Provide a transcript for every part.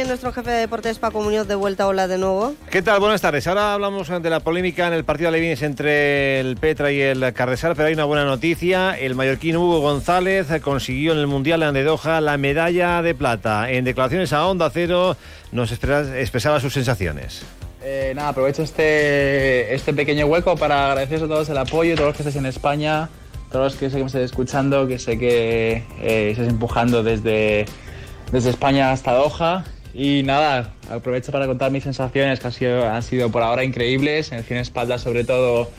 también nuestro jefe de deportes, Paco Muñoz, de vuelta. Hola de nuevo. ¿Qué tal? Buenas tardes. Ahora hablamos de la polémica en el partido de Levines entre el Petra y el Cardesal, pero hay una buena noticia. El mallorquín Hugo González consiguió en el Mundial de Doha la medalla de plata. En declaraciones a Onda Cero nos expresaba sus sensaciones. Eh, nada, aprovecho este, este pequeño hueco para agradeceros a todos el apoyo, todos los que estéis en España, todos los que sé que me estáis escuchando, que sé que eh, estáis empujando desde, desde España hasta Doha. Y nada, aprovecho para contar mis sensaciones que han sido, han sido por ahora increíbles. En el cine espalda, sobre todo,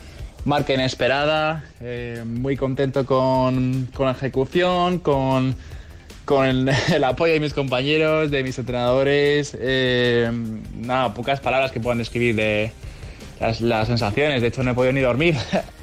marca inesperada. Eh, muy contento con, con, la ejecución, con, con el, apoyo de mis compañeros, de mis entrenadores. Eh, nada, pocas palabras que puedan describir de las, las sensaciones. De hecho, no he podido ni dormir.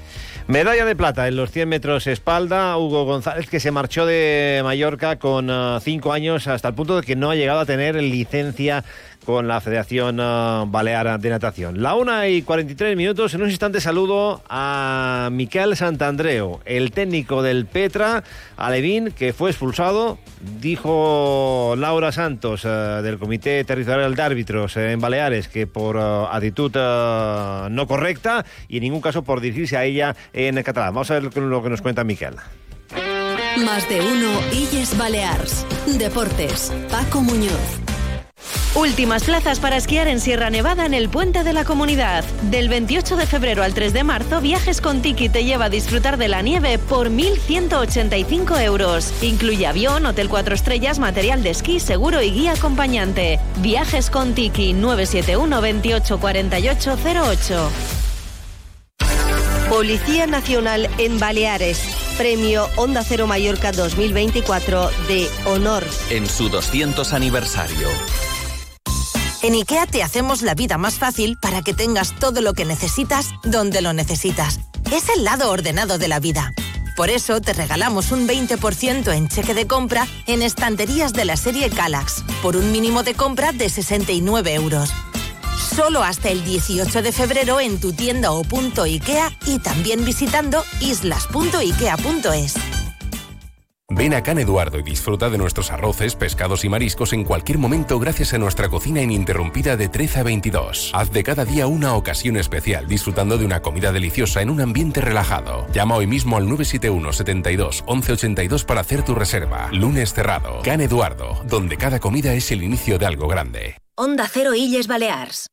Medalla de plata en los 100 metros espalda, Hugo González, que se marchó de Mallorca con 5 ah, años hasta el punto de que no ha llegado a tener licencia con la Federación uh, de Natación. La 1 y 43 minutos. En un instante saludo a Miquel Santandreu, el técnico del Petra, Alevín, que fue expulsado. Dijo Laura Santos uh, del Comité Territorial de Árbitros uh, en Baleares que por actitud no correcta y en ningún caso por dirigirse a ella en catalán. Vamos a ver lo que nos cuenta Miquel. Más de uno, Illes Balears. Deportes, Paco Muñoz. Últimas plazas para esquiar en Sierra Nevada en el Puente de la Comunidad. Del 28 de febrero al 3 de marzo, Viajes con Tiki te lleva a disfrutar de la nieve por 1.185 euros. Incluye avión, hotel 4 estrellas, material de esquí, seguro y guía acompañante. Viajes con Tiki 971 28 08. Policía Nacional en Baleares. Premio Onda Cero Mallorca 2024 de Honor. En su 200 aniversario. En IKEA te hacemos la vida más fácil para que tengas todo lo que necesitas donde lo necesitas. Es el lado ordenado de la vida. Por eso te regalamos un 20% en cheque de compra en estanterías de la serie Calax, por un mínimo de compra de 69 euros. Solo hasta el 18 de febrero en tu tienda o punto IKEA y también visitando islas.ikea.es. Ven a Can Eduardo y disfruta de nuestros arroces, pescados y mariscos en cualquier momento gracias a nuestra cocina ininterrumpida de 13 a 22. Haz de cada día una ocasión especial disfrutando de una comida deliciosa en un ambiente relajado. Llama hoy mismo al 971 72 1182 para hacer tu reserva. Lunes cerrado. Can Eduardo, donde cada comida es el inicio de algo grande. Onda Cero Illes Balears.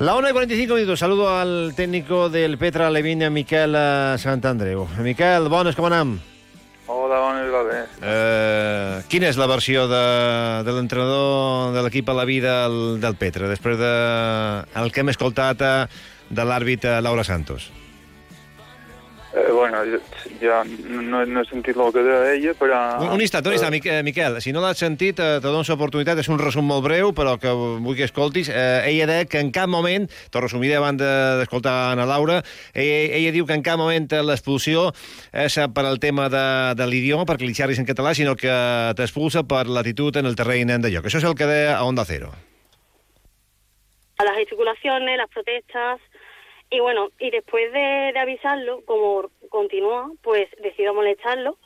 La 1 y 45 minutos. Saludo al técnico del Petra Levinia, Miquel eh, Santandreu. Miquel, bones, com anem? Hola, bones, bé. Eh, quina és la versió de, de l'entrenador de l'equip a la vida del, del Petra, després de el que hem escoltat eh, de l'àrbit Laura Santos? Eh, bueno, ja no, no he sentit el que deia ella, però... Un, un instant, un instant, eh, Miquel. Si no l'has sentit, eh, te dono l'oportunitat. És un resum molt breu, però que vull que escoltis. Eh, ella deia que en cap moment, t'ho resumiré abans d'escoltar de, Ana Laura, ella, ella diu que en cap moment l'expulsió és per al tema de, de l'idioma, perquè li xerris en català, sinó que t'expulsa per l'actitud en el terreny de lloc. Això és el que deia a Onda Cero. A las gesticulaciones, las protestas, Y bueno, y después de, avisarlo, como continúa, pues decido molestarlo.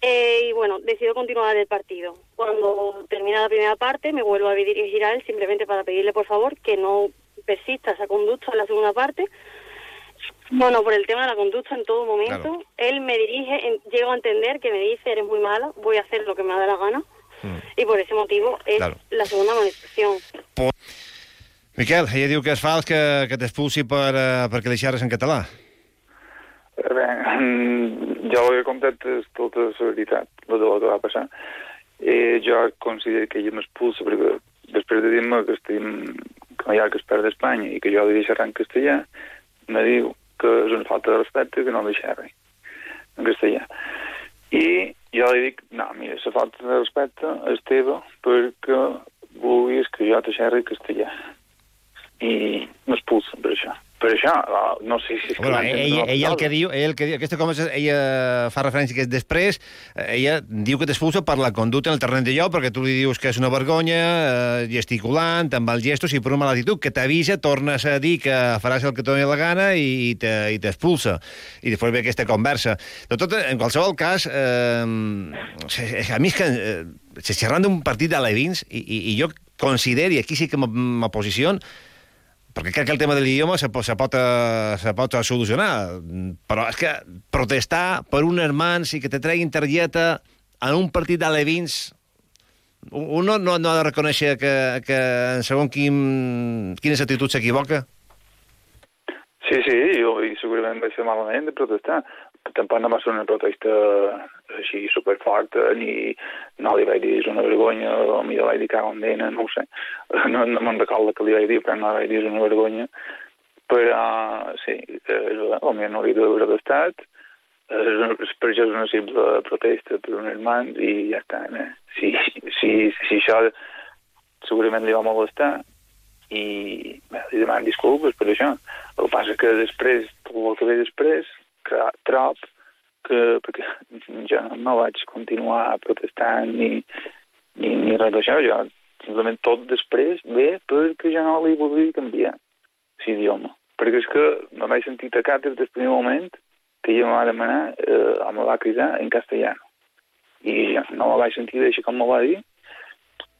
Eh, y bueno, decido continuar el partido. Cuando termina la primera parte, me vuelvo a dirigir a él simplemente para pedirle por favor que no persista esa conducta en la segunda parte. Bueno, por el tema de la conducta en todo momento, él me dirige, llego a entender que me dice, eres muy mala, voy a hacer lo que me da la gana. Mm. Y por ese motivo es la segunda manifestación. Miquel, ella diu que és fals que, que t'expulsi per, uh, perquè li xerres en català. Eh, bé, jo el que he contat és tota la veritat, el de que va passar. I jo considero que ella m'expulsa perquè després de dir-me que estem que no hi ha que es perd d'Espanya i que jo li deixo en castellà, me diu que és una falta de respecte que no li xerri en castellà. I jo li dic, no, mira, la falta de respecte és teva perquè vulguis que jo te xerri castellà i m'expulsen per això. Per això, no sé si és. Bueno, ella, ella, el que diu, ella el que diu, aquesta conversa, ella fa referència que després, eh, ella diu que t'expulsa per la conducta en el terreny de lloc, perquè tu li dius que és una vergonya, eh, gesticulant, amb els gestos i per una mala actitud, que t'avisa, tornes a dir que faràs el que t'ho la gana i, i t'expulsa. I després ve aquesta conversa. De tot, en qualsevol cas, eh, a mi és que, eh, xerrant d'un partit de l'Evins, i, i, i jo considero, i aquí sí que m'aposiciono, perquè crec que el tema de l'idioma se, se, pot, eh, se pot solucionar, però és que protestar per un hermans i que te treguin targeta en un partit d'alevins uno no, no ha de reconèixer que, que en segon quin, quines actituds s'equivoca? Sí, sí, jo i segurament vaig fer malament de protestar. Tampoc no va ser una protesta així superforta, ni no li vaig dir és una vergonya, o millor vaig dir que on dena, no ho sé. No, no me'n recordo que li vaig dir, però no vaig dir és una vergonya. Però, sí, potser no hauria d'haver protestat, és, per això és una simple protesta per un hermans i ja està. Eh? Si, si, si això segurament li va molestar i bé, li demanen disculpes per això. El que passa que després, tot el que ve després, que trob que, perquè jo no vaig continuar protestant ni, ni, ni res d'això, jo simplement tot després ve perquè jo no li volia canviar l'idioma. Perquè és que me vaig sentir tacat des del primer moment que ella me va demanar eh, o me va cridar en castellano. I jo no me vaig sentir d'això com me va dir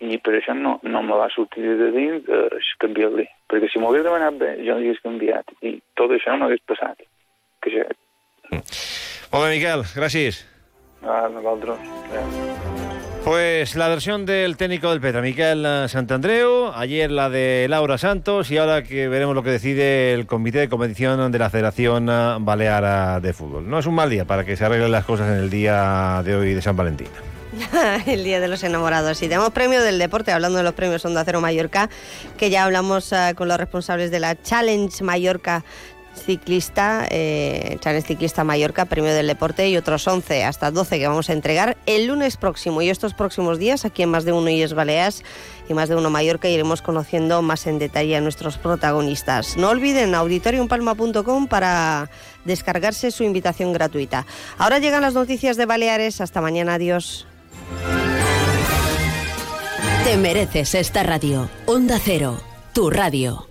i per això no, no me va sortir de dins eh, canviar-li. Perquè si m'ho hagués demanat bé, jo l'hagués canviat i tot això no hagués passat. Que ja... Mm. Molt bé, Miquel, gràcies. A nosaltres. Pues la versión del técnico del Petra, Miquel Santandreu, ayer la de Laura Santos y ahora que veremos lo que decide el comité de competición de la Federación Baleara de Fútbol. No es un mal día para que se arreglen las cosas en el día de hoy de San Valentín. el Día de los Enamorados. Y tenemos premio del deporte, hablando de los premios Onda Cero Mallorca, que ya hablamos uh, con los responsables de la Challenge Mallorca ciclista, eh, Ciclista Mallorca, Premio del Deporte y otros 11 hasta 12 que vamos a entregar el lunes próximo y estos próximos días aquí en Más de Uno y es Baleas y Más de Uno Mallorca iremos conociendo más en detalle a nuestros protagonistas. No olviden auditoriumpalma.com para descargarse su invitación gratuita. Ahora llegan las noticias de Baleares. Hasta mañana. Adiós. Te mereces esta radio. Onda Cero, tu radio.